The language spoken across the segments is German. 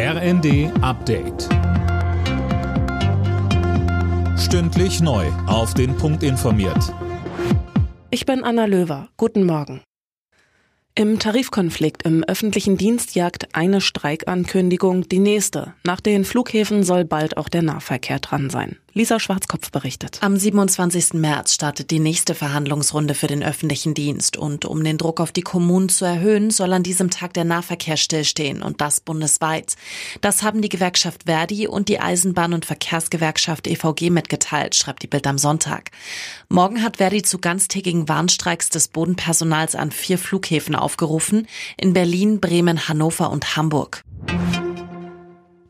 RND Update. Stündlich neu. Auf den Punkt informiert. Ich bin Anna Löwer. Guten Morgen. Im Tarifkonflikt im öffentlichen Dienst jagt eine Streikankündigung die nächste. Nach den Flughäfen soll bald auch der Nahverkehr dran sein. Lisa Schwarzkopf berichtet. Am 27. März startet die nächste Verhandlungsrunde für den öffentlichen Dienst. Und um den Druck auf die Kommunen zu erhöhen, soll an diesem Tag der Nahverkehr stillstehen und das bundesweit. Das haben die Gewerkschaft Verdi und die Eisenbahn- und Verkehrsgewerkschaft EVG mitgeteilt, schreibt die Bild am Sonntag. Morgen hat Verdi zu ganztägigen Warnstreiks des Bodenpersonals an vier Flughäfen aufgerufen. In Berlin, Bremen, Hannover und Hamburg.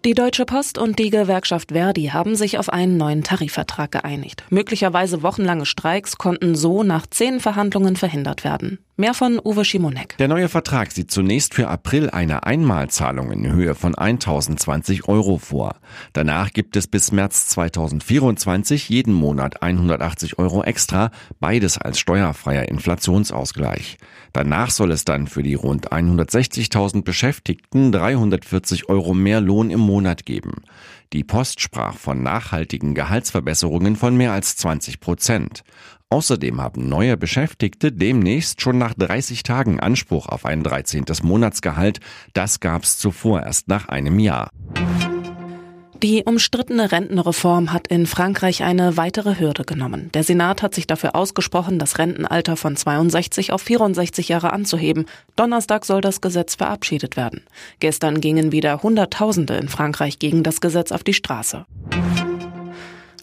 Die Deutsche Post und die Gewerkschaft Verdi haben sich auf einen neuen Tarifvertrag geeinigt. Möglicherweise wochenlange Streiks konnten so nach zehn Verhandlungen verhindert werden. Mehr von Uwe Schimonek. Der neue Vertrag sieht zunächst für April eine Einmalzahlung in Höhe von 1020 Euro vor. Danach gibt es bis März 2024 jeden Monat 180 Euro extra, beides als steuerfreier Inflationsausgleich. Danach soll es dann für die rund 160.000 Beschäftigten 340 Euro mehr Lohn im Monat geben. Die Post sprach von nachhaltigen Gehaltsverbesserungen von mehr als 20 Prozent. Außerdem haben neue Beschäftigte demnächst schon nach 30 Tagen Anspruch auf ein 13. Monatsgehalt. Das gab es zuvor erst nach einem Jahr. Die umstrittene Rentenreform hat in Frankreich eine weitere Hürde genommen. Der Senat hat sich dafür ausgesprochen, das Rentenalter von 62 auf 64 Jahre anzuheben. Donnerstag soll das Gesetz verabschiedet werden. Gestern gingen wieder Hunderttausende in Frankreich gegen das Gesetz auf die Straße.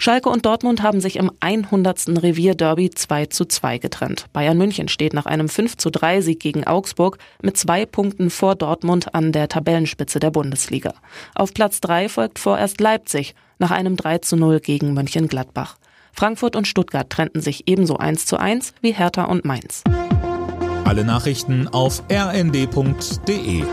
Schalke und Dortmund haben sich im 100. Revierderby 2 zu 2 getrennt. Bayern München steht nach einem 5 zu 3 Sieg gegen Augsburg mit zwei Punkten vor Dortmund an der Tabellenspitze der Bundesliga. Auf Platz 3 folgt vorerst Leipzig nach einem 3 zu 0 gegen Mönchengladbach. Frankfurt und Stuttgart trennten sich ebenso 1 zu 1 wie Hertha und Mainz. Alle Nachrichten auf rnd.de